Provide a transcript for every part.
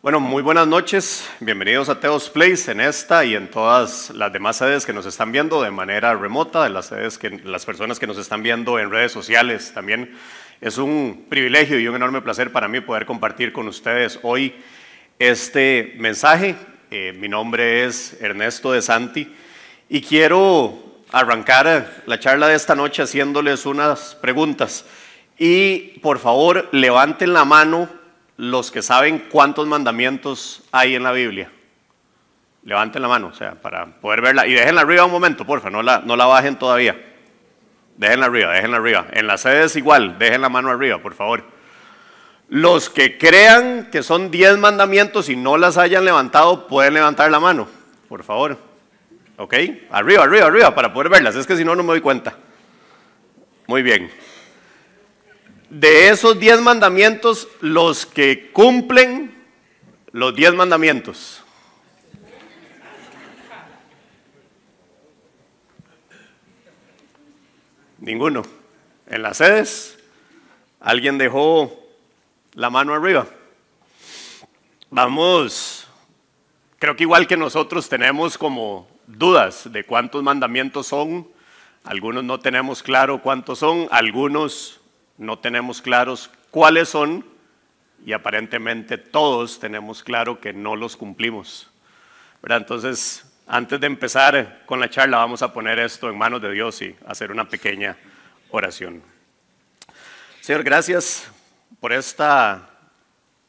Bueno, muy buenas noches. Bienvenidos a Teos Place en esta y en todas las demás sedes que nos están viendo de manera remota, de las sedes que las personas que nos están viendo en redes sociales también. Es un privilegio y un enorme placer para mí poder compartir con ustedes hoy este mensaje. Eh, mi nombre es Ernesto de Santi y quiero arrancar la charla de esta noche haciéndoles unas preguntas. Y por favor, levanten la mano los que saben cuántos mandamientos hay en la Biblia. Levanten la mano, o sea, para poder verla. Y déjenla arriba un momento, porfa, no la, no la bajen todavía. Déjenla arriba, déjenla arriba. En las sedes igual, dejen la mano arriba, por favor. Los que crean que son diez mandamientos y no las hayan levantado, pueden levantar la mano, por favor. ¿Ok? Arriba, arriba, arriba, para poder verlas. Es que si no, no me doy cuenta. Muy bien. De esos diez mandamientos, los que cumplen los diez mandamientos. Ninguno. En las sedes, alguien dejó la mano arriba. Vamos, creo que igual que nosotros tenemos como dudas de cuántos mandamientos son, algunos no tenemos claro cuántos son, algunos no tenemos claros cuáles son y aparentemente todos tenemos claro que no los cumplimos. Entonces, antes de empezar con la charla, vamos a poner esto en manos de Dios y hacer una pequeña oración. Señor, gracias por esta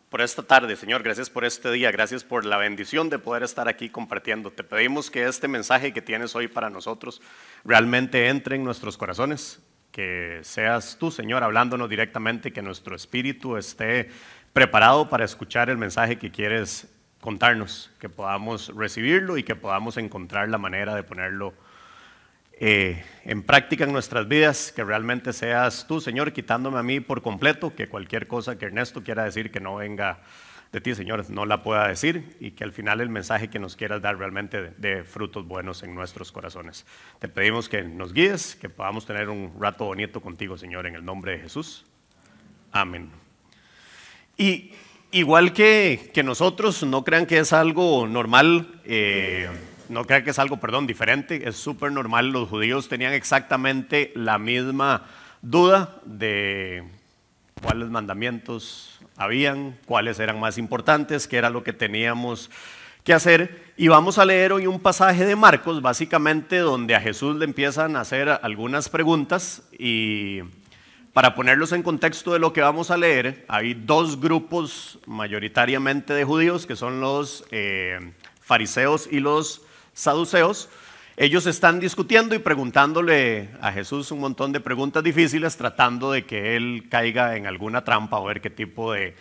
por esta tarde, Señor. Gracias por este día. Gracias por la bendición de poder estar aquí compartiendo. Te pedimos que este mensaje que tienes hoy para nosotros realmente entre en nuestros corazones. Que seas tú, Señor, hablándonos directamente, que nuestro espíritu esté preparado para escuchar el mensaje que quieres contarnos, que podamos recibirlo y que podamos encontrar la manera de ponerlo eh, en práctica en nuestras vidas, que realmente seas tú, Señor, quitándome a mí por completo, que cualquier cosa que Ernesto quiera decir que no venga de ti, Señor, no la pueda decir y que al final el mensaje que nos quieras dar realmente dé frutos buenos en nuestros corazones. Te pedimos que nos guíes, que podamos tener un rato bonito contigo, Señor, en el nombre de Jesús. Amén. Y igual que, que nosotros, no crean que es algo normal. Eh, no crean que es algo, perdón, diferente, es súper normal. Los judíos tenían exactamente la misma duda de cuáles mandamientos habían, cuáles eran más importantes, qué era lo que teníamos que hacer. Y vamos a leer hoy un pasaje de Marcos, básicamente donde a Jesús le empiezan a hacer algunas preguntas y para ponerlos en contexto de lo que vamos a leer, hay dos grupos mayoritariamente de judíos, que son los eh, fariseos y los saduceos, ellos están discutiendo y preguntándole a Jesús un montón de preguntas difíciles, tratando de que él caiga en alguna trampa o ver qué tipo de,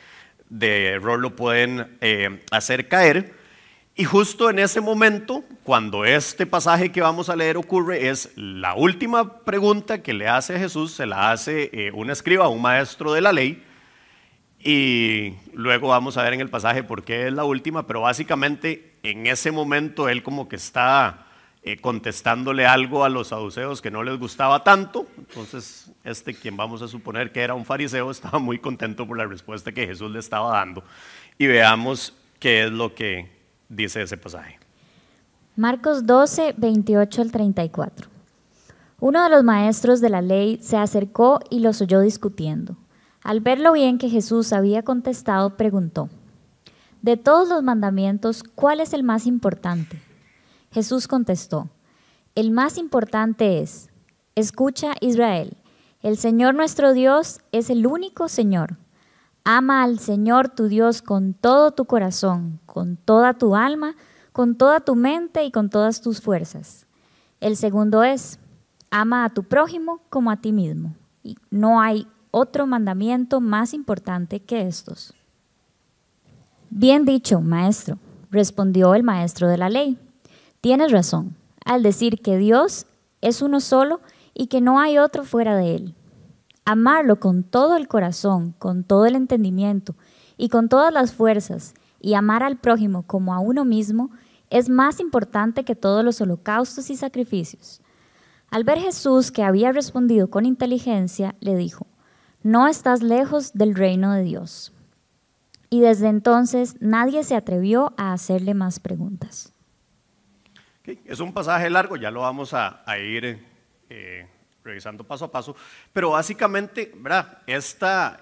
error lo pueden eh, hacer caer. Y justo en ese momento, cuando este pasaje que vamos a leer ocurre, es la última pregunta que le hace Jesús, se la hace eh, un escriba, un maestro de la ley, y luego vamos a ver en el pasaje por qué es la última, pero básicamente en ese momento él como que está eh, contestándole algo a los saduceos que no les gustaba tanto. Entonces, este, quien vamos a suponer que era un fariseo, estaba muy contento por la respuesta que Jesús le estaba dando. Y veamos qué es lo que dice ese pasaje. Marcos 12, 28 al 34. Uno de los maestros de la ley se acercó y los oyó discutiendo. Al ver lo bien que Jesús había contestado, preguntó, De todos los mandamientos, ¿cuál es el más importante? Jesús contestó, El más importante es, escucha Israel, el Señor nuestro Dios es el único Señor. Ama al Señor tu Dios con todo tu corazón, con toda tu alma, con toda tu mente y con todas tus fuerzas. El segundo es, ama a tu prójimo como a ti mismo. Y no hay otro mandamiento más importante que estos. Bien dicho, maestro, respondió el maestro de la ley. Tienes razón al decir que Dios es uno solo y que no hay otro fuera de él. Amarlo con todo el corazón, con todo el entendimiento y con todas las fuerzas, y amar al prójimo como a uno mismo, es más importante que todos los holocaustos y sacrificios. Al ver Jesús que había respondido con inteligencia, le dijo, no estás lejos del reino de Dios. y desde entonces nadie se atrevió a hacerle más preguntas. Es un pasaje largo, ya lo vamos a, ir eh, revisando paso a paso, pero básicamente, ¿verdad? Esta,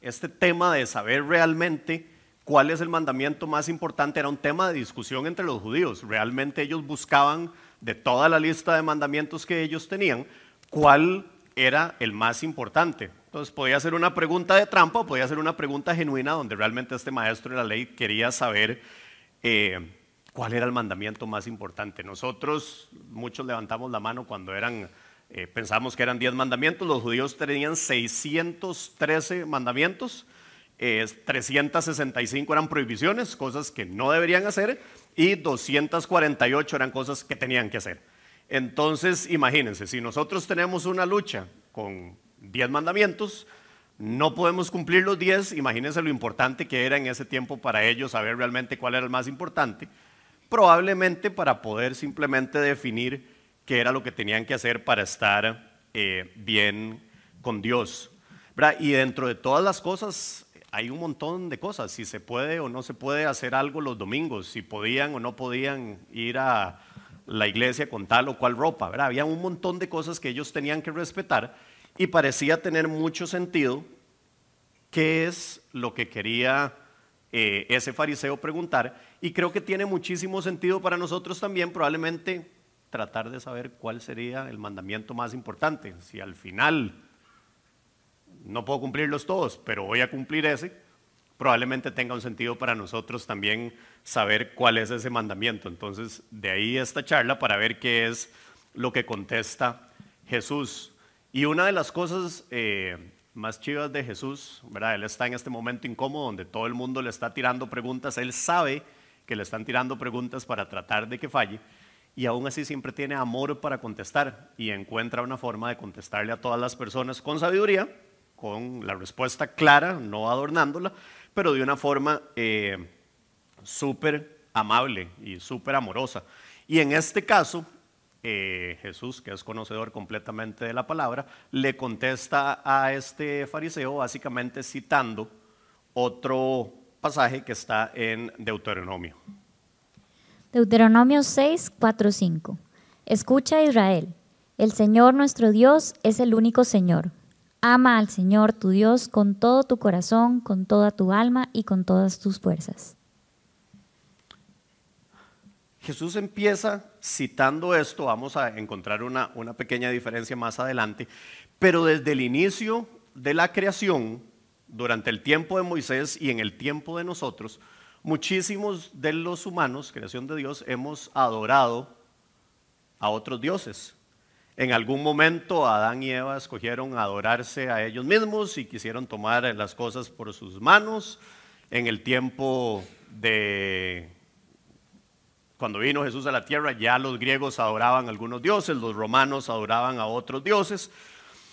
este tema de saber realmente cuál es el mandamiento más importante era un tema de discusión entre los judíos. Realmente ellos buscaban de toda la lista de mandamientos que ellos tenían, cuál era el más importante. Entonces podía ser una pregunta de trampa o podía ser una pregunta genuina donde realmente este maestro de la ley quería saber eh, cuál era el mandamiento más importante. Nosotros, muchos levantamos la mano cuando eran, eh, pensamos que eran 10 mandamientos, los judíos tenían 613 mandamientos, 365 eran prohibiciones, cosas que no deberían hacer, y 248 eran cosas que tenían que hacer. Entonces, imagínense, si nosotros tenemos una lucha con 10 mandamientos, no podemos cumplir los 10, imagínense lo importante que era en ese tiempo para ellos saber realmente cuál era el más importante, probablemente para poder simplemente definir qué era lo que tenían que hacer para estar eh, bien con Dios. Y dentro de todas las cosas hay un montón de cosas, si se puede o no se puede hacer algo los domingos, si podían o no podían ir a la iglesia con tal o cual ropa, Había un montón de cosas que ellos tenían que respetar y parecía tener mucho sentido qué es lo que quería eh, ese fariseo preguntar. Y creo que tiene muchísimo sentido para nosotros también probablemente tratar de saber cuál sería el mandamiento más importante. Si al final no puedo cumplirlos todos, pero voy a cumplir ese, probablemente tenga un sentido para nosotros también saber cuál es ese mandamiento. Entonces, de ahí esta charla para ver qué es lo que contesta Jesús. Y una de las cosas eh, más chivas de Jesús, ¿verdad? Él está en este momento incómodo donde todo el mundo le está tirando preguntas, él sabe que le están tirando preguntas para tratar de que falle y aún así siempre tiene amor para contestar y encuentra una forma de contestarle a todas las personas con sabiduría, con la respuesta clara, no adornándola, pero de una forma eh, súper amable y súper amorosa. Y en este caso, eh, Jesús, que es conocedor completamente de la palabra, le contesta a este fariseo básicamente citando otro pasaje que está en Deuteronomio. Deuteronomio 6, 4, 5. Escucha Israel, el Señor nuestro Dios es el único Señor. Ama al Señor tu Dios con todo tu corazón, con toda tu alma y con todas tus fuerzas. Jesús empieza citando esto, vamos a encontrar una, pequeña diferencia más adelante, pero desde el inicio de la creación, durante el tiempo de Moisés y en el tiempo de nosotros, muchísimos de los humanos, creación de Dios, hemos adorado a otros dioses. En algún momento Adán y Eva escogieron adorarse a ellos mismos y quisieron tomar las cosas por sus manos. En el tiempo de cuando vino Jesús a la tierra, ya los griegos adoraban a algunos dioses, los romanos adoraban a otros dioses.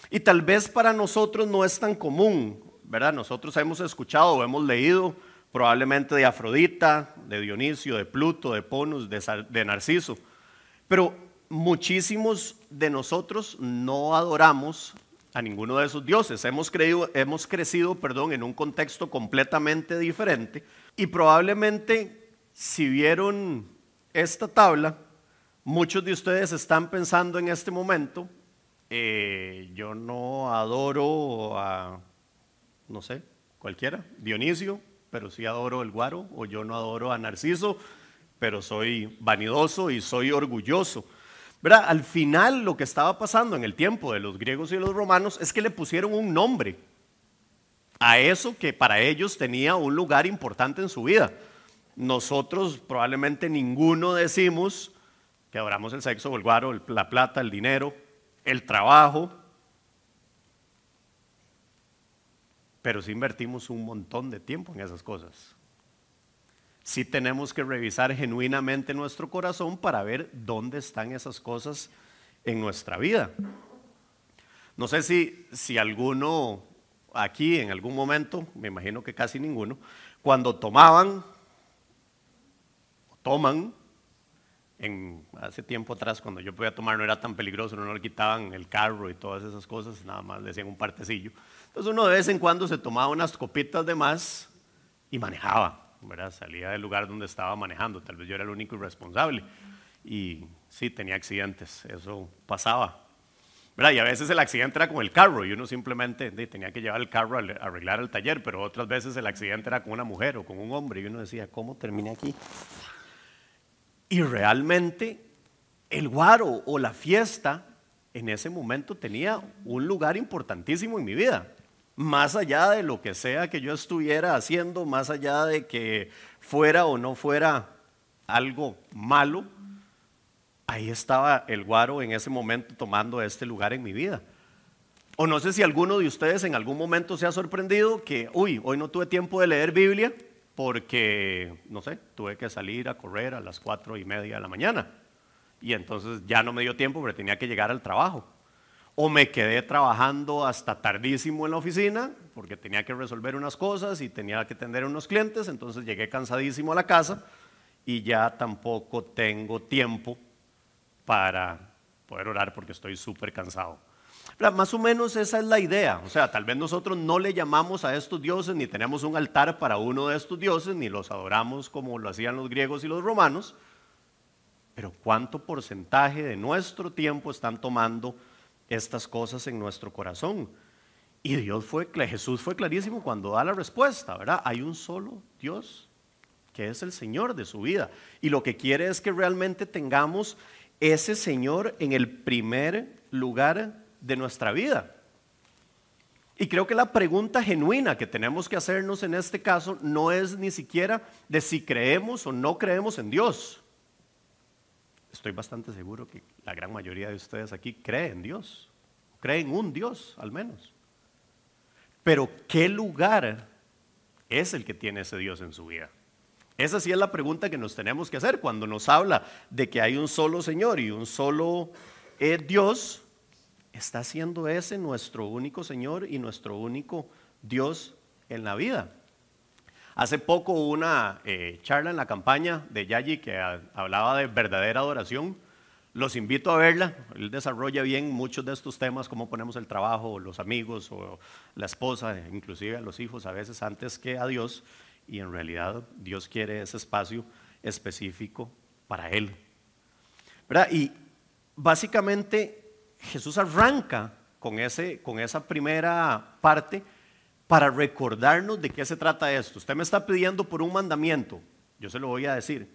Y tal vez para nosotros no es tan común, ¿verdad? Nosotros hemos escuchado o hemos leído probablemente de Afrodita, de Dionisio, de Pluto, de Ponus, de, Narciso. Pero muchísimos de nosotros no adoramos a ninguno de esos dioses. Hemos, creído, hemos crecido perdón, en un contexto completamente diferente y probablemente si vieron esta tabla, muchos de ustedes están pensando en este momento, eh, yo no adoro a, no sé, cualquiera, Dionisio, pero sí adoro el guaro, o yo no adoro a Narciso, pero soy vanidoso y soy orgulloso. ¿Verdad? Al final lo que estaba pasando en el tiempo de los griegos y los romanos es que le pusieron un nombre a eso que para ellos tenía un lugar importante en su vida nosotros probablemente ninguno decimos que adoramos el sexo o el guaro, la plata, el dinero, el trabajo, pero sí invertimos un montón de tiempo en esas cosas. Sí tenemos que revisar genuinamente nuestro corazón para ver dónde están esas cosas en nuestra vida. No sé si, si alguno aquí en algún momento, me imagino que casi ninguno, cuando tomaban toman. En, hace tiempo atrás, cuando yo podía tomar, no era tan peligroso, no le quitaban el carro y todas esas cosas, nada más le hacían un partecillo. Entonces uno de vez en cuando se tomaba unas copitas de más y manejaba, ¿verdad? Salía del lugar donde estaba manejando, tal vez yo era el único irresponsable. Y sí, tenía accidentes, eso pasaba. ¿verdad? Y a veces el accidente era con el carro y uno simplemente tenía que llevar el carro a arreglar el taller, pero otras veces el accidente era con una mujer o con un hombre y uno decía, ¿cómo terminé aquí? Y realmente el guaro o la fiesta en ese momento tenía un lugar importantísimo en mi vida. Más allá de lo que sea que yo estuviera haciendo, más allá de que fuera o no fuera algo malo, ahí estaba el guaro en ese momento tomando este lugar en mi vida. O no sé si alguno de ustedes en algún momento se ha sorprendido que, uy, hoy no tuve tiempo de leer Biblia porque, no sé, tuve que salir a correr a las cuatro y media de la mañana. Y entonces ya no me dio tiempo porque tenía que llegar al trabajo. O me quedé trabajando hasta tardísimo en la oficina porque tenía que resolver unas cosas y tenía que atender a unos clientes, entonces llegué cansadísimo a la casa y ya tampoco tengo tiempo para poder orar porque estoy súper cansado. Más o menos esa es la idea. O sea, tal vez nosotros no le llamamos a estos dioses, ni tenemos un altar para uno de estos dioses, ni los adoramos como lo hacían los griegos y los romanos. Pero ¿cuánto porcentaje de nuestro tiempo están tomando estas cosas en nuestro corazón? Y Dios fue, Jesús fue clarísimo cuando da la respuesta, ¿verdad? Hay un solo Dios que es el Señor de su vida. Y lo que quiere es que realmente tengamos ese Señor en el primer lugar de nuestra vida. Y creo que la pregunta genuina que tenemos que hacernos en este caso no es ni siquiera de si creemos o no creemos en Dios. Estoy bastante seguro que la gran mayoría de ustedes aquí creen en Dios, creen un Dios al menos. Pero ¿qué lugar es el que tiene ese Dios en su vida? Esa sí es la pregunta que nos tenemos que hacer cuando nos habla de que hay un solo Señor y un solo eh, Dios. ¿Está siendo ese nuestro único Señor y nuestro único Dios en la vida? Hace poco una eh, charla en la campaña de Yayi que hablaba de verdadera adoración. Los invito a verla. Él desarrolla bien muchos de estos temas, cómo ponemos el trabajo, los amigos o la esposa, inclusive a los hijos, a veces antes que a Dios y en realidad Dios quiere ese espacio específico para Él. ¿Verdad? Y básicamente Jesús arranca con, ese, con esa primera parte para recordarnos de qué se trata esto. Usted me está pidiendo por un mandamiento, yo se lo voy a decir,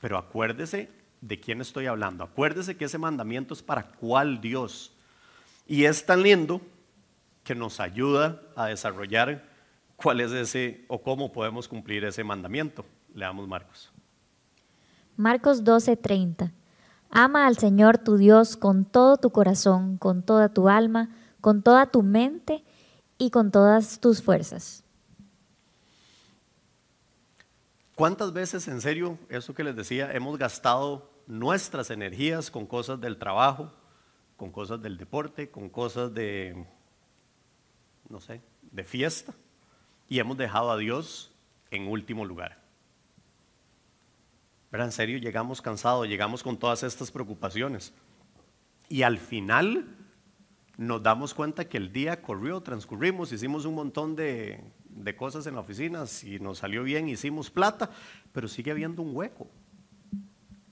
pero acuérdese de quién estoy hablando, acuérdese que ese mandamiento es para cuál Dios. Y es tan lindo que nos ayuda a desarrollar cuál es ese o cómo podemos cumplir ese mandamiento. Leamos Marcos. Marcos 12:30. Ama al Señor tu Dios con todo tu corazón, con toda tu alma, con toda tu mente y con todas tus fuerzas. ¿Cuántas veces, en serio, eso que les decía, hemos gastado nuestras energías con cosas del trabajo, con cosas del deporte, con cosas de, no sé, de fiesta? y hemos dejado a Dios en último lugar. Pero en serio, llegamos cansados, llegamos con todas estas preocupaciones. Y al final nos damos cuenta que el día corrió, transcurrimos, hicimos un montón de, de cosas en la oficina, si nos salió bien, hicimos plata, pero sigue habiendo un hueco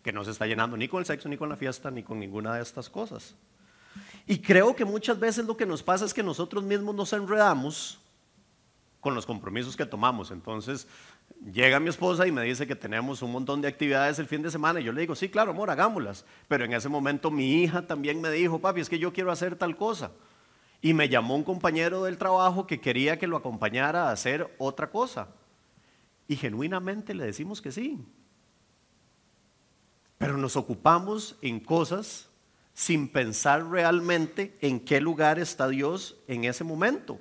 que no se está llenando ni con el sexo, ni con la fiesta, ni con ninguna de estas cosas. Y creo que muchas veces lo que nos pasa es que nosotros mismos nos enredamos con los compromisos que tomamos. Entonces, llega mi esposa y me dice que tenemos un montón de actividades el fin de semana y yo le digo, sí, claro, amor, hagámoslas. Pero en ese momento mi hija también me dijo, papi, es que yo quiero hacer tal cosa. Y me llamó un compañero del trabajo que quería que lo acompañara a hacer otra cosa. Y genuinamente le decimos que sí. Pero nos ocupamos en cosas sin pensar realmente en qué lugar está Dios en ese momento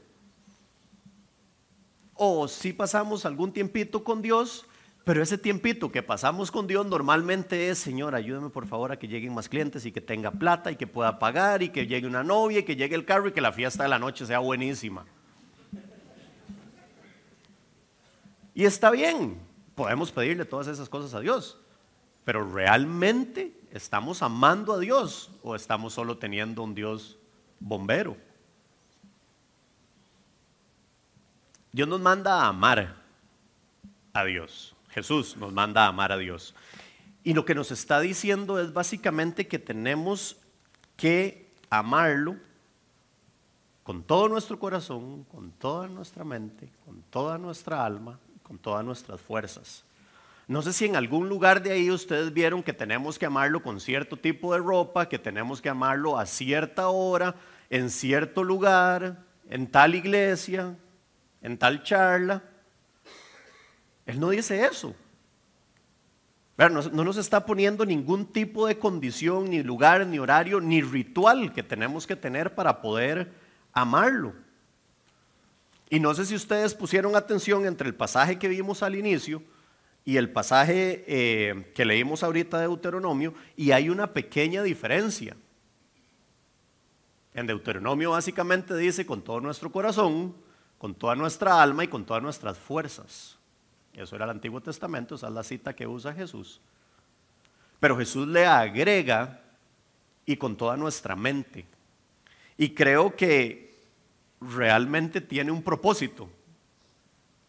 o si pasamos algún tiempito con Dios, pero ese tiempito que pasamos con Dios normalmente es, Señor, ayúdame por favor a que lleguen más clientes y que tenga plata y que pueda pagar y que llegue una novia y que llegue el carro y que la fiesta de la noche sea buenísima. Y está bien, podemos pedirle todas esas cosas a Dios, pero realmente estamos amando a Dios o estamos solo teniendo un Dios bombero. Dios nos manda a amar, a Dios. Jesús nos manda a amar a Dios. Y lo que nos está diciendo es básicamente que tenemos que amarlo con todo nuestro corazón, con toda nuestra mente, con toda nuestra alma, con todas nuestras fuerzas. No sé si en algún lugar de ahí ustedes vieron que tenemos que amarlo con cierto tipo de ropa, que tenemos que amarlo a cierta hora, en cierto lugar, en tal iglesia, en tal charla. Él no dice eso. No nos está poniendo ningún tipo de condición, ni lugar, ni horario, ni ritual que tenemos que tener para poder amarlo. Y no sé si ustedes pusieron atención entre el pasaje que vimos al inicio y el pasaje eh, que leímos ahorita de Deuteronomio, y hay una pequeña diferencia. En Deuteronomio básicamente dice con todo nuestro corazón, con toda nuestra alma y con todas nuestras fuerzas. Eso era el Antiguo Testamento, esa es la cita que usa Jesús. Pero Jesús le agrega y con toda nuestra mente. Y creo que realmente tiene un propósito,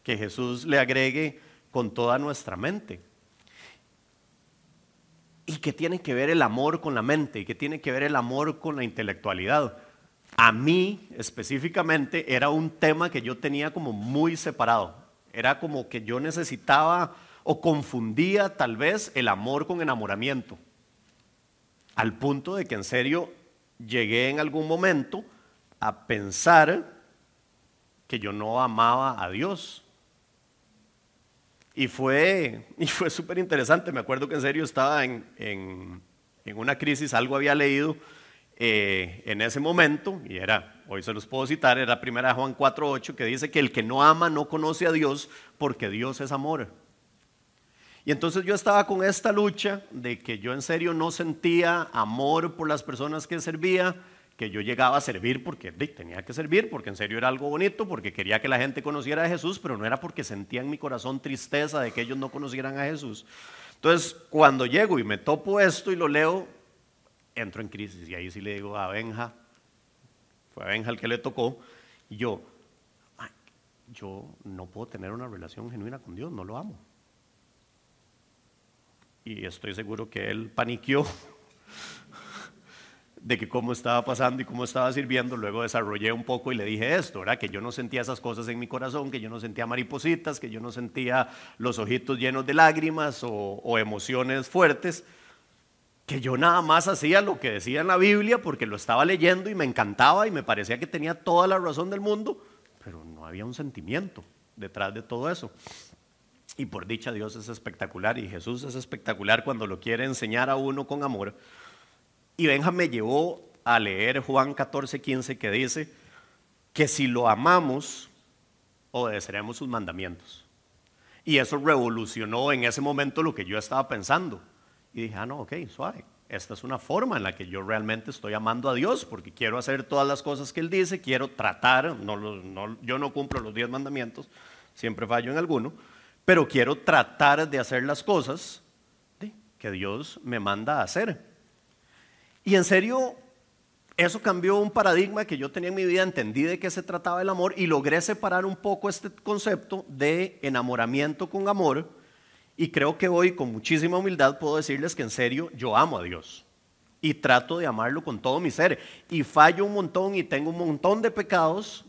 que Jesús le agregue con toda nuestra mente. ¿Y qué tiene que ver el amor con la mente? ¿Y qué tiene que ver el amor con la intelectualidad? A mí específicamente era un tema que yo tenía como muy separado. Era como que yo necesitaba o confundía tal vez el amor con enamoramiento. Al punto de que en serio llegué en algún momento a pensar que yo no amaba a Dios. Y fue, y fue súper interesante. Me acuerdo que en serio estaba en, en, una crisis, algo había leído eh, en ese momento, y era, hoy se los puedo citar, era primera Juan 4.8, que dice que el que no ama no conoce a Dios porque Dios es amor. Y entonces yo estaba con esta lucha de que yo en serio no sentía amor por las personas que servía, que yo llegaba a servir porque tenía que servir, porque en serio era algo bonito, porque quería que la gente conociera a Jesús, pero no era porque sentía en mi corazón tristeza de que ellos no conocieran a Jesús. Entonces, cuando llego y me topo esto y lo leo, entro en crisis y ahí sí le digo a Benja, fue a Benja el que le tocó, y yo, yo no puedo tener una relación genuina con Dios, no lo amo. Y estoy seguro que él paniqueó de que cómo estaba pasando y cómo estaba sirviendo, luego desarrollé un poco y le dije esto, ¿verdad? Que yo no sentía esas cosas en mi corazón, que yo no sentía maripositas, que yo no sentía los ojitos llenos de lágrimas o, emociones fuertes, que yo nada más hacía lo que decía en la Biblia porque lo estaba leyendo y me encantaba y me parecía que tenía toda la razón del mundo, pero no había un sentimiento detrás de todo eso. Y por dicha Dios es espectacular y Jesús es espectacular cuando lo quiere enseñar a uno con amor y Benja me llevó a leer Juan 14, 15 que dice que si lo amamos, obedeceremos sus mandamientos. Y eso revolucionó en ese momento lo que yo estaba pensando. Y dije, ah, no, ok, suave. Esta es una forma en la que yo realmente estoy amando a Dios, porque quiero hacer todas las cosas que Él dice, quiero tratar, no, yo no cumplo los diez mandamientos, siempre fallo en alguno, pero quiero tratar de hacer las cosas que Dios me manda a hacer. Y en serio, eso cambió un paradigma que yo tenía en mi vida, entendí de qué se trataba el amor y logré separar un poco este concepto de enamoramiento con amor. Y creo que hoy con muchísima humildad puedo decirles que en serio yo amo a Dios y trato de amarlo con todo mi ser. Y fallo un montón y tengo un montón de pecados,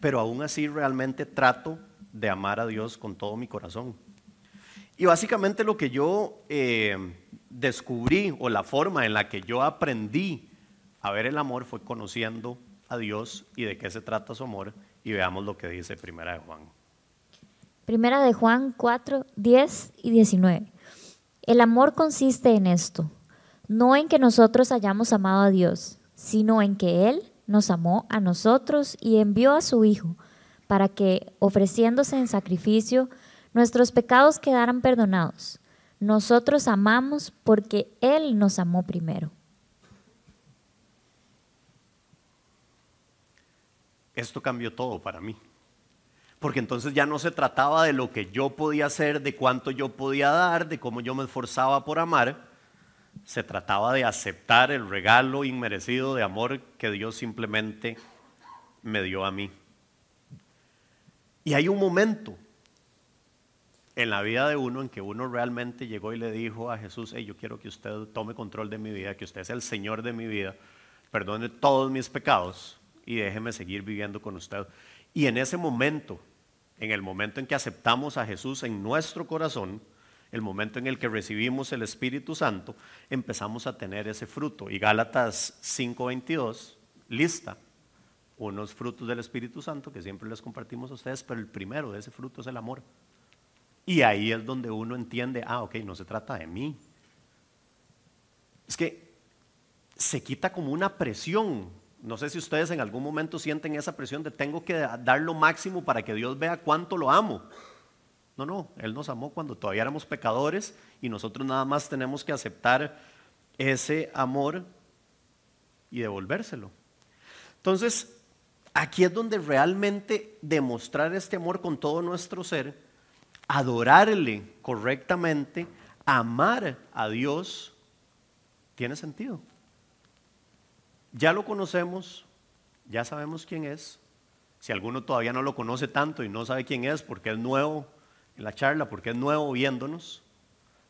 pero aún así realmente trato de amar a Dios con todo mi corazón. Y básicamente lo que yo eh, descubrí o la forma en la que yo aprendí a ver el amor fue conociendo a Dios y de qué se trata su amor. Y veamos lo que dice Primera de Juan. Primera de Juan 4, 10 y 19. El amor consiste en esto, no en que nosotros hayamos amado a Dios, sino en que Él nos amó a nosotros y envió a su Hijo, para que, ofreciéndose en sacrificio, nuestros pecados quedaran perdonados. Nosotros amamos porque Él nos amó primero. Esto cambió todo para mí. Porque entonces ya no se trataba de lo que yo podía hacer, de cuánto yo podía dar, de cómo yo me esforzaba por amar. Se trataba de aceptar el regalo inmerecido de amor que Dios simplemente me dio a mí. Y hay un momento en la vida de uno en que uno realmente llegó y le dijo a Jesús, hey, yo quiero que usted tome control de mi vida, que usted sea el Señor de mi vida, perdone todos mis pecados y déjeme seguir viviendo con usted. Y en ese momento, en el momento en que aceptamos a Jesús en nuestro corazón, el momento en el que recibimos el Espíritu Santo, empezamos a tener ese fruto. Y Gálatas 5:22 lista unos frutos del Espíritu Santo que siempre les compartimos a ustedes, pero el primero de ese fruto es el amor. Y ahí es donde uno entiende, ah, ok, no se trata de mí. Es que se quita como una presión. No sé si ustedes en algún momento sienten esa presión de tengo que dar lo máximo para que Dios vea cuánto lo amo. No, no, Él nos amó cuando todavía éramos pecadores y nosotros nada más tenemos que aceptar ese amor y devolvérselo. Entonces, aquí es donde realmente demostrar este amor con todo nuestro ser, adorarle correctamente, amar a Dios, tiene sentido. Ya lo conocemos, ya sabemos quién es. Si alguno todavía no lo conoce tanto y no sabe quién es porque es nuevo en la charla, porque es nuevo viéndonos,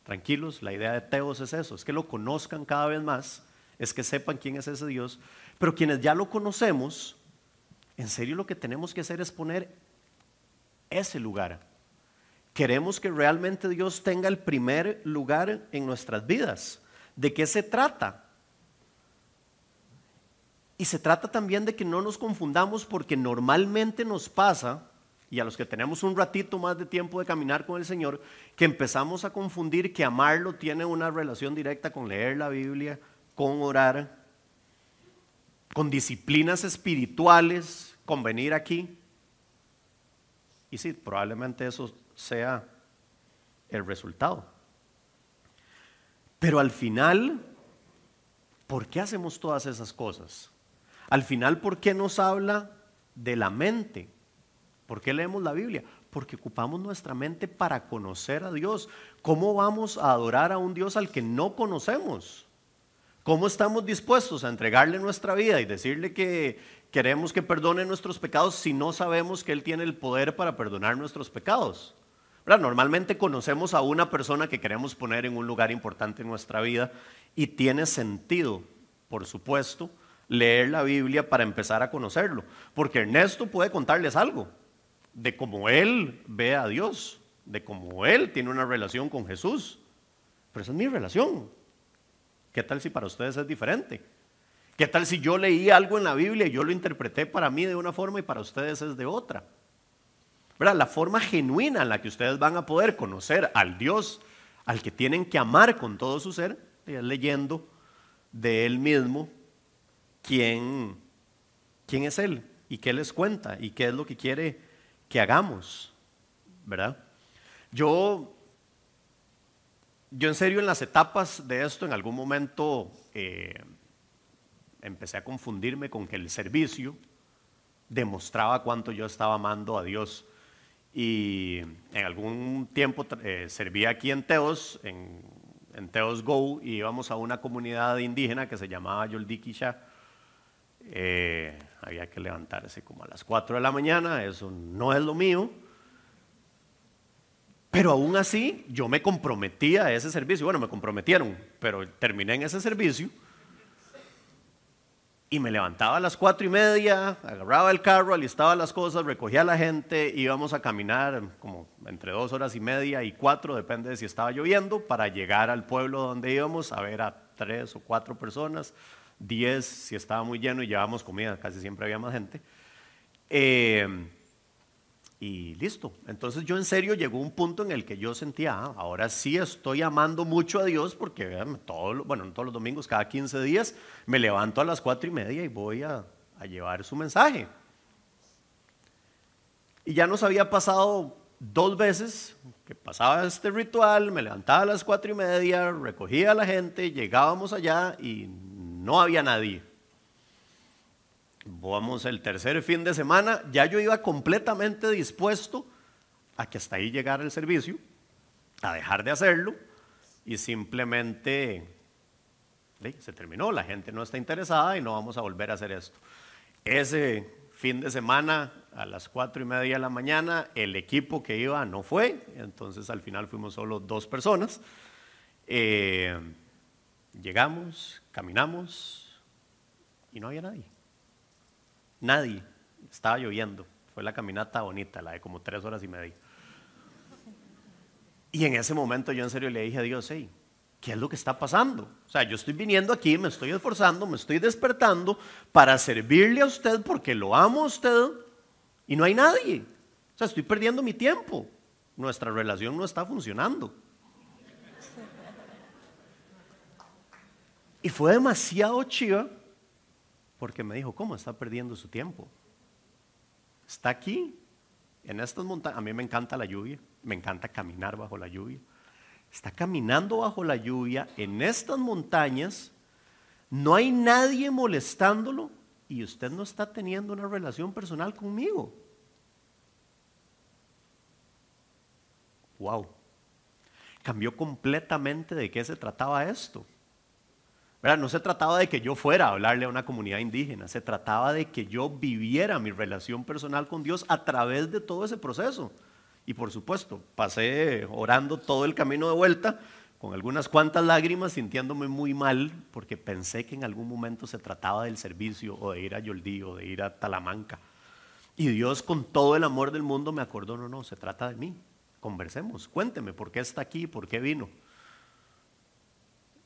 tranquilos, la idea de Teos es eso, es que lo conozcan cada vez más, es que sepan quién es ese Dios, pero quienes ya lo conocemos, en serio lo que tenemos que hacer es poner ese lugar. Queremos que realmente Dios tenga el primer lugar en nuestras vidas. ¿De qué se trata? Y se trata también de que no nos confundamos porque normalmente nos pasa, y a los que tenemos un ratito más de tiempo de caminar con el Señor, que empezamos a confundir que amarlo tiene una relación directa con leer la Biblia, con orar, con disciplinas espirituales, con venir aquí. Y sí, probablemente eso sea el resultado. Pero al final, ¿por qué hacemos todas esas cosas? Al final, ¿por qué nos habla de la mente? ¿Por qué leemos la Biblia? Porque ocupamos nuestra mente para conocer a Dios. ¿Cómo vamos a adorar a un Dios al que no conocemos? ¿Cómo estamos dispuestos a entregarle nuestra vida y decirle que queremos que perdone nuestros pecados si no sabemos que Él tiene el poder para perdonar nuestros pecados? Normalmente conocemos a una persona que queremos poner en un lugar importante en nuestra vida y tiene sentido, por supuesto, leer la Biblia para empezar a conocerlo. Porque Ernesto puede contarles algo de cómo él ve a Dios, de cómo él tiene una relación con Jesús. Pero esa es mi relación. ¿Qué tal si para ustedes es diferente? ¿Qué tal si yo leí algo en la Biblia y yo lo interpreté para mí de una forma y para ustedes es de otra? La forma genuina en la que ustedes van a poder conocer al Dios al que tienen que amar con todo su ser es leyendo de Él mismo quién, quién es Él y qué les cuenta y qué es lo que quiere que hagamos, ¿verdad? Yo yo en serio en las etapas de esto en algún momento eh, empecé a confundirme con que el servicio demostraba cuánto yo estaba amando a Dios. Y en algún tiempo eh, servía aquí en Teos, en, Teos Go, y íbamos a una comunidad indígena que se llamaba Yoldikisha. Eh, había que levantarse como a las 4 de la mañana, eso no es lo mío. Pero aún así, yo me comprometía a ese servicio. Bueno, me comprometieron, pero terminé en ese servicio. Y me levantaba a las cuatro y media, agarraba el carro, alistaba las cosas, recogía a la gente, íbamos a caminar como entre dos horas y media y cuatro, depende de si estaba lloviendo, para llegar al pueblo donde íbamos a ver a tres o cuatro personas, diez si estaba muy lleno y llevábamos comida, casi siempre había más gente. Eh, y listo. Entonces yo en serio llegó un punto en el que yo sentía, ah, ahora sí estoy amando mucho a Dios porque, todo, bueno, todos los domingos, cada 15 días, me levanto a las cuatro y media y voy a, a llevar su mensaje. Y ya nos había pasado dos veces que pasaba este ritual, me levantaba a las cuatro y media, recogía a la gente, llegábamos allá y no había nadie. Vamos el tercer fin de semana, ya yo iba completamente dispuesto a que hasta ahí llegara el servicio, a dejar de hacerlo y simplemente se terminó, la gente no está interesada y no vamos a volver a hacer esto. Ese fin de semana a las cuatro y media de la mañana, el equipo que iba no fue, entonces al final fuimos solo dos personas. Eh, llegamos, caminamos y no había nadie. Nadie. Estaba lloviendo. Fue la caminata bonita, la de como tres horas y media. Y en ese momento yo en serio le dije a Dios, hey, ¿qué es lo que está pasando? O sea, yo estoy viniendo aquí, me estoy esforzando, me estoy despertando para servirle a usted porque lo amo a usted y no hay nadie. O sea, estoy perdiendo mi tiempo. Nuestra relación no está funcionando. Y fue demasiado chiva porque me dijo, ¿cómo está perdiendo su tiempo? Está aquí, en estas montañas. A mí me encanta la lluvia, me encanta caminar bajo la lluvia. Está caminando bajo la lluvia en estas montañas, no hay nadie molestándolo y usted no está teniendo una relación personal conmigo. Wow. Cambió completamente de qué se trataba esto. No se trataba de que yo fuera a hablarle a una comunidad indígena, se trataba de que yo viviera mi relación personal con Dios a través de todo ese proceso. Y por supuesto, pasé orando todo el camino de vuelta, con algunas cuantas lágrimas, sintiéndome muy mal, porque pensé que en algún momento se trataba del servicio o de ir a Yoldí o de ir a Talamanca. Y Dios con todo el amor del mundo me acordó, no, no, se trata de mí. Conversemos, cuénteme por qué está aquí, por qué vino.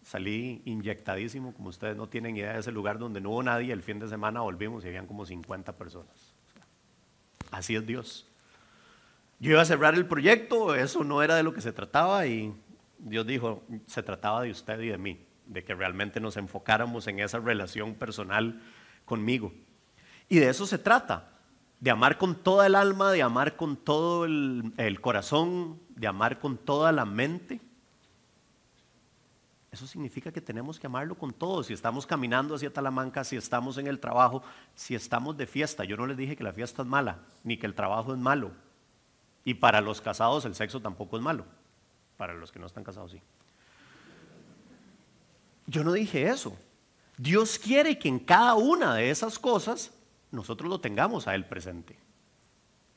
Salí inyectadísimo, como ustedes no tienen idea de ese lugar donde no hubo nadie. El fin de semana volvimos y habían como 50 personas. Así es Dios. Yo iba a cerrar el proyecto, eso no era de lo que se trataba y Dios dijo, se trataba de usted y de mí, de que realmente nos enfocáramos en esa relación personal conmigo. Y de eso se trata, de amar con toda el alma, de amar con todo el, el corazón, de amar con toda la mente eso significa que tenemos que amarlo con todo. Si estamos caminando hacia Talamanca, si estamos en el trabajo, si estamos de fiesta. Yo no les dije que la fiesta es mala, ni que el trabajo es malo. Y para los casados el sexo tampoco es malo. Para los que no están casados, sí. Yo no dije eso. Dios quiere que en cada una de esas cosas nosotros lo tengamos a Él presente.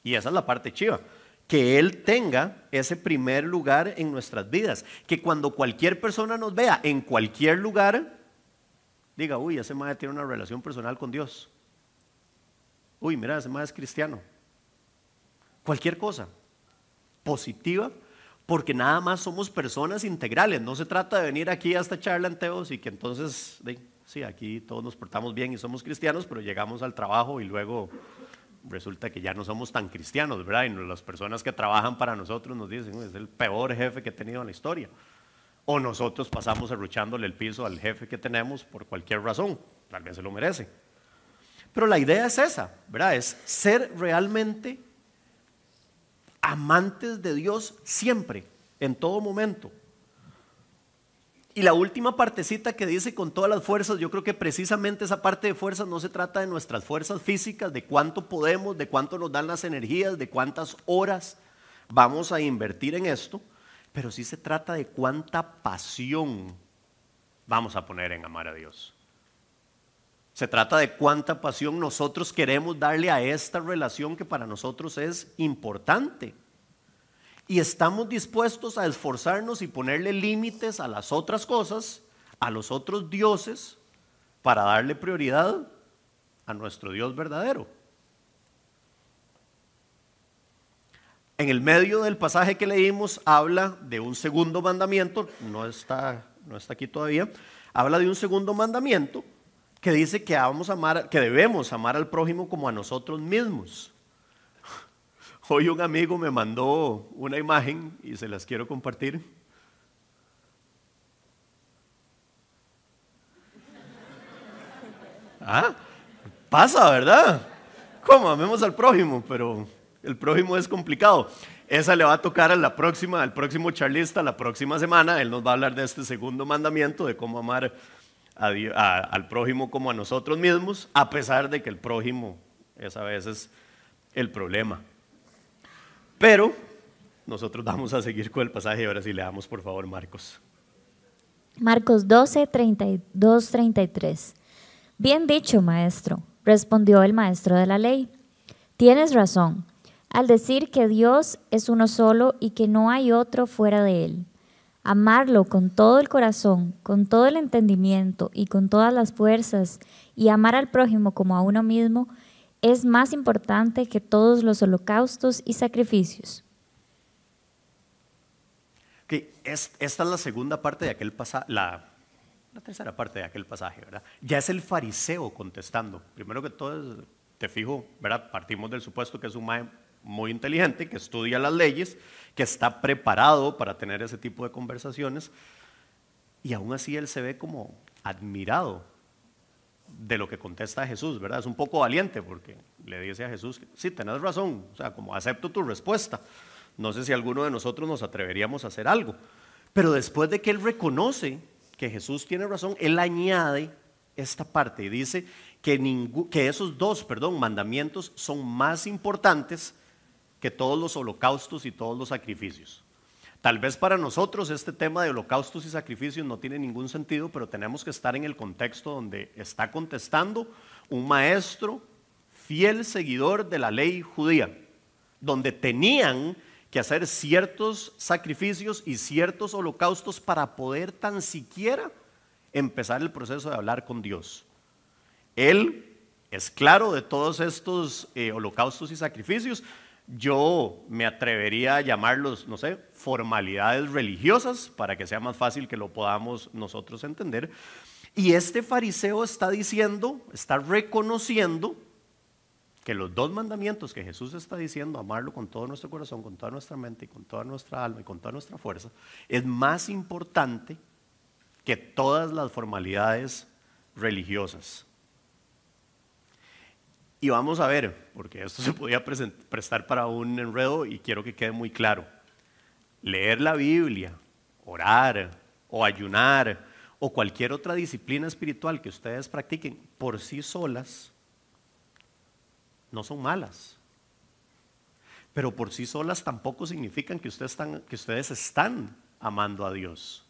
Y esa es la parte chiva que Él tenga ese primer lugar en nuestras vidas. Que cuando cualquier persona nos vea en cualquier lugar, diga, uy, ese madre tiene una relación personal con Dios. Uy, mira, ese madre es cristiano. Cualquier cosa positiva, porque nada más somos personas integrales. No se trata de venir aquí a esta charla en y que entonces, sí, aquí todos nos portamos bien y somos cristianos, pero llegamos al trabajo y luego resulta que ya no somos tan cristianos, ¿verdad? Y las personas que trabajan para nosotros nos dicen, es el peor jefe que he tenido en la historia. O nosotros pasamos arruchándole el piso al jefe que tenemos por cualquier razón, tal vez se lo merece. Pero la idea es esa, ¿verdad? Es ser realmente amantes de Dios siempre, en todo momento. Y la última partecita que dice con todas las fuerzas, yo creo que precisamente esa parte de fuerzas no se trata de nuestras fuerzas físicas, de cuánto podemos, de cuánto nos dan las energías, de cuántas horas vamos a invertir en esto, pero sí se trata de cuánta pasión vamos a poner en amar a Dios. Se trata de cuánta pasión nosotros queremos darle a esta relación que para nosotros es importante y estamos dispuestos a esforzarnos y ponerle límites a las otras cosas, a los otros dioses, para darle prioridad a nuestro Dios verdadero. En el medio del pasaje que leímos habla de un segundo mandamiento, no está, no está aquí todavía, habla de un segundo mandamiento que dice que, que debemos amar al prójimo como a nosotros mismos. Hoy un amigo me mandó una imagen y se las quiero compartir. Ah, pasa, ¿verdad? ¿Cómo? Amemos al prójimo, pero el prójimo es complicado. Esa le va a tocar a la próxima, al próximo charlista, la próxima semana. Él nos va a hablar de este segundo mandamiento, de cómo amar al prójimo como a nosotros mismos, a pesar de que el prójimo es a veces el problema. Pero nosotros vamos a seguir con el pasaje ahora sí le damos por favor Marcos. Marcos 12, 32, 33. Bien dicho, maestro, respondió el maestro de la ley. Tienes razón al decir que Dios es uno solo y que no hay otro fuera de Él. Amarlo con todo el corazón, con todo el entendimiento y con todas las fuerzas y amar al prójimo como a uno mismo es más importante que todos los holocaustos y sacrificios. esta es la segunda parte de aquel pasaje, la, tercera parte de aquel pasaje, ¿verdad? Ya es el fariseo contestando. Primero que todo, te fijo, ¿verdad? Partimos del supuesto que es un muy inteligente, que estudia las leyes, que está preparado para tener ese tipo de conversaciones, y aún así él se ve como admirado de lo que contesta Jesús, ¿verdad? Es un poco valiente porque le dice a Jesús, sí, tenés razón, o sea, como acepto tu respuesta. No sé si alguno de nosotros nos atreveríamos a hacer algo. Pero después de que él reconoce que Jesús tiene razón, él añade esta parte y dice que, que esos dos perdón, mandamientos son más importantes que todos los holocaustos y todos los sacrificios. Tal vez para nosotros este tema de holocaustos y sacrificios no tiene ningún sentido, pero tenemos que estar en el contexto donde está contestando un maestro fiel seguidor de la ley judía, donde tenían que hacer ciertos sacrificios y ciertos holocaustos para poder tan siquiera empezar el proceso de hablar con Dios. Él es claro de todos estos eh, holocaustos y sacrificios. Yo me atrevería a llamarlos, no sé, formalidades religiosas para que sea más fácil que lo podamos nosotros entender. Y este fariseo está diciendo, está reconociendo que los dos mandamientos que Jesús está diciendo, amarlo con todo nuestro corazón, con toda nuestra mente y con toda nuestra alma y con toda nuestra fuerza, es más importante que todas las formalidades religiosas. Y vamos a ver, porque esto se podía prestar para un enredo y quiero que quede muy claro. Leer la Biblia, orar o ayunar o cualquier otra disciplina espiritual que ustedes practiquen por sí solas no son malas. Pero por sí solas tampoco significan que ustedes están, que ustedes están amando a Dios.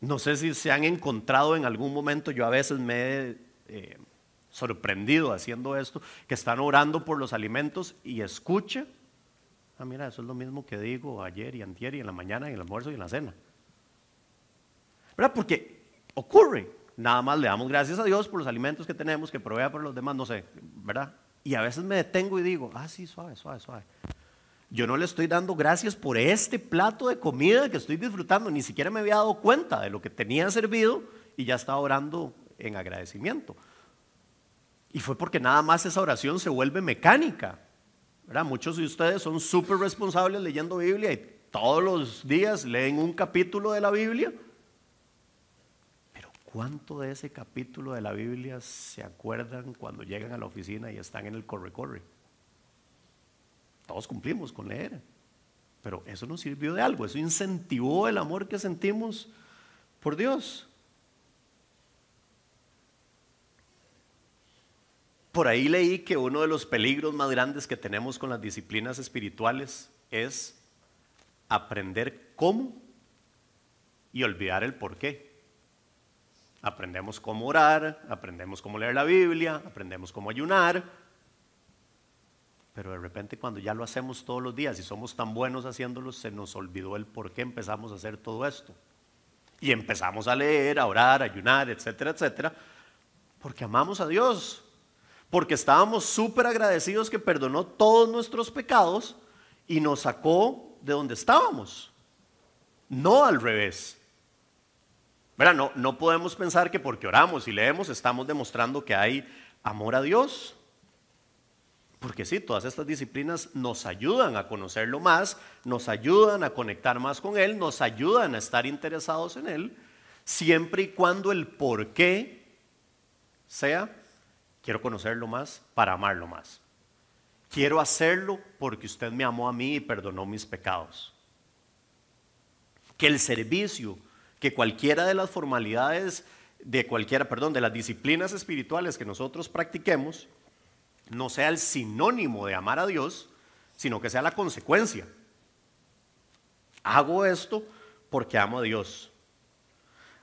No sé si se han encontrado en algún momento, yo a veces me he eh, sorprendido haciendo esto, que están orando por los alimentos y escucha, ah, mira, eso es lo mismo que digo ayer y antier y en la mañana y en el almuerzo y en la cena. ¿Verdad? Porque ocurre, nada más le damos gracias a Dios por los alimentos que tenemos, que provea por los demás, no sé, ¿verdad? Y a veces me detengo y digo, ah, sí, suave, suave, suave. Yo no le estoy dando gracias por este plato de comida que estoy disfrutando, ni siquiera me había dado cuenta de lo que tenía servido y ya estaba orando en agradecimiento. Y fue porque nada más esa oración se vuelve mecánica. ¿verdad? Muchos de ustedes son súper responsables leyendo Biblia y todos los días leen un capítulo de la Biblia ¿Cuánto de ese capítulo de la Biblia se acuerdan cuando llegan a la oficina y están en el corre-corre? Todos cumplimos con leer, pero eso nos sirvió de algo, eso incentivó el amor que sentimos por Dios. Por ahí leí que uno de los peligros más grandes que tenemos con las disciplinas espirituales es aprender cómo y olvidar el por qué. Aprendemos cómo orar, aprendemos cómo leer la Biblia, aprendemos cómo ayunar, pero de repente cuando ya lo hacemos todos los días y somos tan buenos haciéndolo, se nos olvidó el por qué empezamos a hacer todo esto. Y empezamos a leer, a orar, a ayunar, etcétera, etcétera, porque amamos a Dios, porque estábamos súper agradecidos que perdonó todos nuestros pecados y nos sacó de donde estábamos, no al revés. No, no podemos pensar que porque oramos y leemos estamos demostrando que hay amor a Dios. Porque sí, todas estas disciplinas nos ayudan a conocerlo más, nos ayudan a conectar más con Él, nos ayudan a estar interesados en Él, siempre y cuando el por qué sea, quiero conocerlo más para amarlo más. Quiero hacerlo porque usted me amó a mí y perdonó mis pecados. Que el servicio que cualquiera de las formalidades, de cualquiera, perdón, de las disciplinas espirituales que nosotros practiquemos, no sea el sinónimo de amar a Dios, sino que sea la consecuencia. Hago esto porque amo a Dios.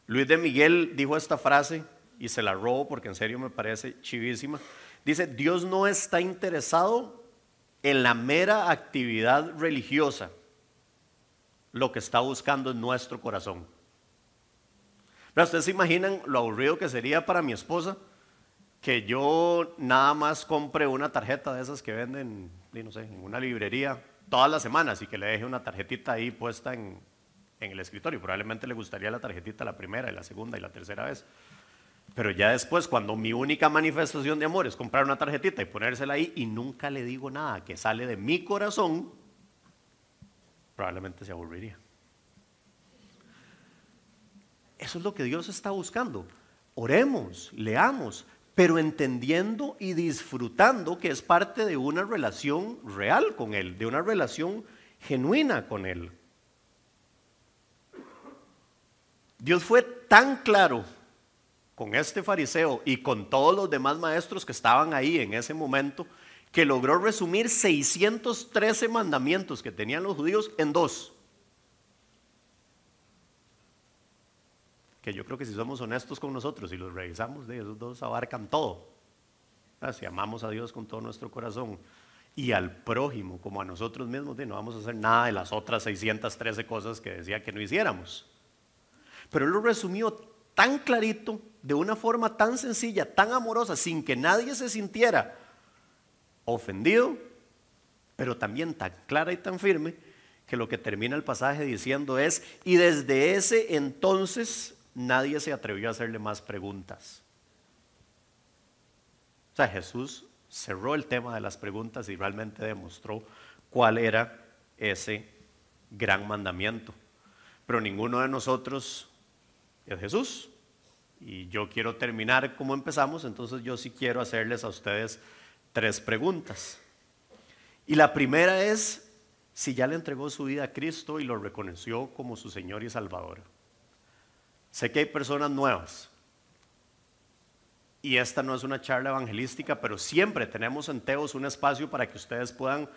Luis de Miguel dijo esta frase y se la robo porque en serio me parece chivísima. Dice, Dios no está interesado en la mera actividad religiosa. Lo que está buscando en nuestro corazón. Pero ustedes se imaginan lo aburrido que sería para mi esposa que yo nada más compre una tarjeta de esas que venden, no sé, en una librería todas las semanas y que le deje una tarjetita ahí puesta en, en el escritorio. Probablemente le gustaría la tarjetita la primera y la segunda y la tercera vez. Pero ya después, cuando mi única manifestación de amor es comprar una tarjetita y ponérsela ahí y nunca le digo nada que sale de mi corazón, probablemente se aburriría. Eso es lo que Dios está buscando. Oremos, leamos, pero entendiendo y disfrutando que es parte de una relación real con Él, de una relación genuina con Él. Dios fue tan claro con este fariseo y con todos los demás maestros que estaban ahí en ese momento, que logró resumir 613 mandamientos que tenían los judíos en dos. Que yo creo que si somos honestos con nosotros y los revisamos, de esos dos abarcan todo. Si amamos a Dios con todo nuestro corazón y al prójimo como a nosotros mismos, no vamos a hacer nada de las otras 613 cosas que decía que no hiciéramos. Pero él lo resumió tan clarito, de una forma tan sencilla, tan amorosa, sin que nadie se sintiera ofendido, pero también tan clara y tan firme, que lo que termina el pasaje diciendo es, y desde ese entonces nadie se atrevió a hacerle más preguntas. O sea, Jesús cerró el tema de las preguntas y realmente demostró cuál era ese gran mandamiento. Pero ninguno de nosotros es Jesús. Y yo quiero terminar como empezamos, entonces yo sí quiero hacerles a ustedes tres preguntas. Y la primera es si ya le entregó su vida a Cristo y lo reconoció como su Señor y Salvador. Sé que hay personas nuevas. Y esta no es una charla evangelística, pero siempre tenemos en Teos un espacio para que ustedes puedan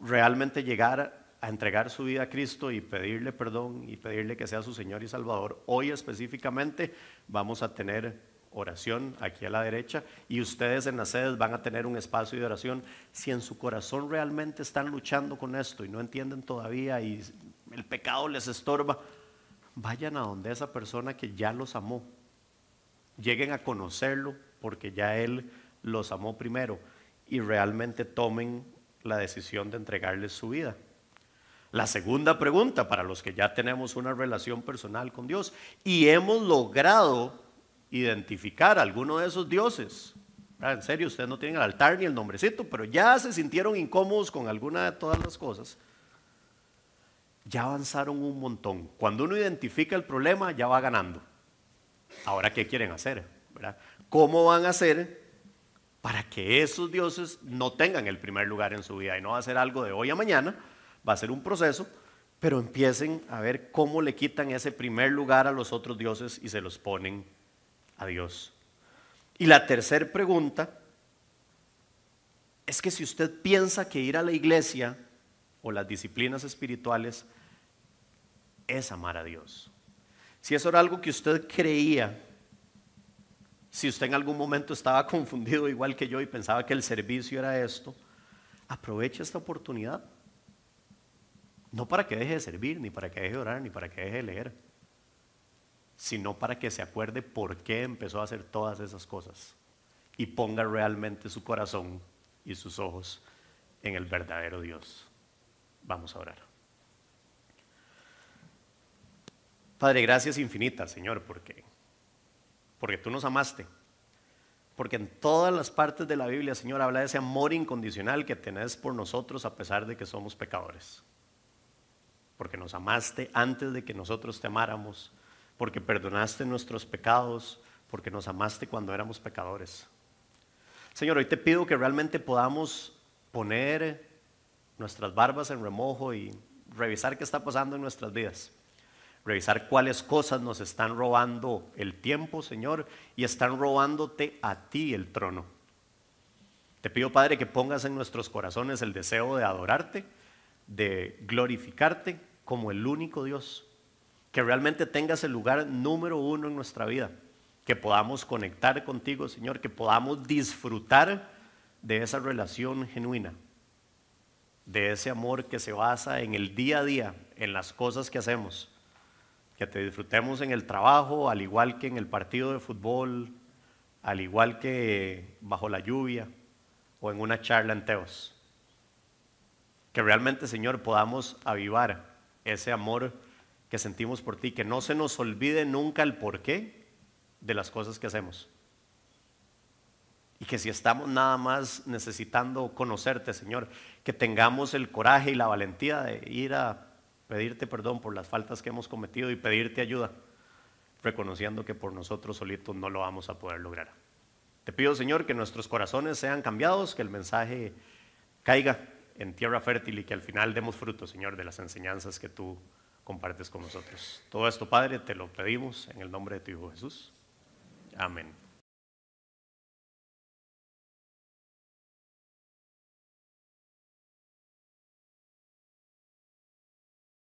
realmente llegar a entregar su vida a Cristo y pedirle perdón y pedirle que sea su Señor y Salvador, hoy específicamente vamos a tener oración aquí a la derecha y ustedes en las sedes van a tener un espacio de oración. Si en su corazón realmente están luchando con esto y no entienden todavía y el pecado les estorba, vayan a donde esa persona que ya los amó. Lleguen a conocerlo porque ya Él los amó primero y realmente tomen la decisión de entregarles su vida. La segunda pregunta para los que ya tenemos una relación personal con Dios y hemos logrado identificar alguno de esos dioses. Ah, en serio, ustedes no tienen el altar ni el nombrecito, pero ya se sintieron incómodos con alguna de todas las cosas. Ya avanzaron un montón. Cuando uno identifica el problema, ya va ganando. Ahora, ¿qué quieren hacer? ¿Cómo van a hacer para que esos dioses no tengan el primer lugar en su vida y no va a ser algo de hoy a mañana? va a ser un proceso, pero empiecen a ver cómo le quitan ese primer lugar a los otros dioses y se los ponen a Dios. Y la tercera pregunta es que si usted piensa que ir a la iglesia o las disciplinas espirituales es amar a Dios, si eso era algo que usted creía, si usted en algún momento estaba confundido igual que yo y pensaba que el servicio era esto, aproveche esta oportunidad. No para que deje de servir, ni para que deje de orar, ni para que deje de leer, sino para que se acuerde por qué empezó a hacer todas esas cosas y ponga realmente su corazón y sus ojos en el verdadero Dios. Vamos a orar. Padre, gracias infinitas, Señor, porque, porque tú nos amaste. Porque en todas las partes de la Biblia, Señor, habla de ese amor incondicional que tenés por nosotros a pesar de que somos pecadores porque nos amaste antes de que nosotros te amáramos, porque perdonaste nuestros pecados, porque nos amaste cuando éramos pecadores. Señor, hoy te pido que realmente podamos poner nuestras barbas en remojo y revisar qué está pasando en nuestras vidas. Revisar cuáles cosas nos están robando el tiempo, Señor, y están robándote a ti el trono. Te pido, Padre, que pongas en nuestros corazones el deseo de adorarte, de glorificarte como el único Dios, que realmente tengas el lugar número uno en nuestra vida, que podamos conectar contigo, Señor, que podamos disfrutar de esa relación genuina, de ese amor que se basa en el día a día, en las cosas que hacemos, que te disfrutemos en el trabajo, al igual que en el partido de fútbol, al igual que bajo la lluvia o en una charla en Teos. Que realmente, Señor, podamos avivar ese amor que sentimos por ti, que no se nos olvide nunca el porqué de las cosas que hacemos. Y que si estamos nada más necesitando conocerte, Señor, que tengamos el coraje y la valentía de ir a pedirte perdón por las faltas que hemos cometido y pedirte ayuda, reconociendo que por nosotros solitos no lo vamos a poder lograr. Te pido, Señor, que nuestros corazones sean cambiados, que el mensaje caiga en tierra fértil y que al final demos fruto, Señor, de las enseñanzas que tú compartes con nosotros. Todo esto, Padre, te lo pedimos en el nombre de tu Hijo Jesús. Amén.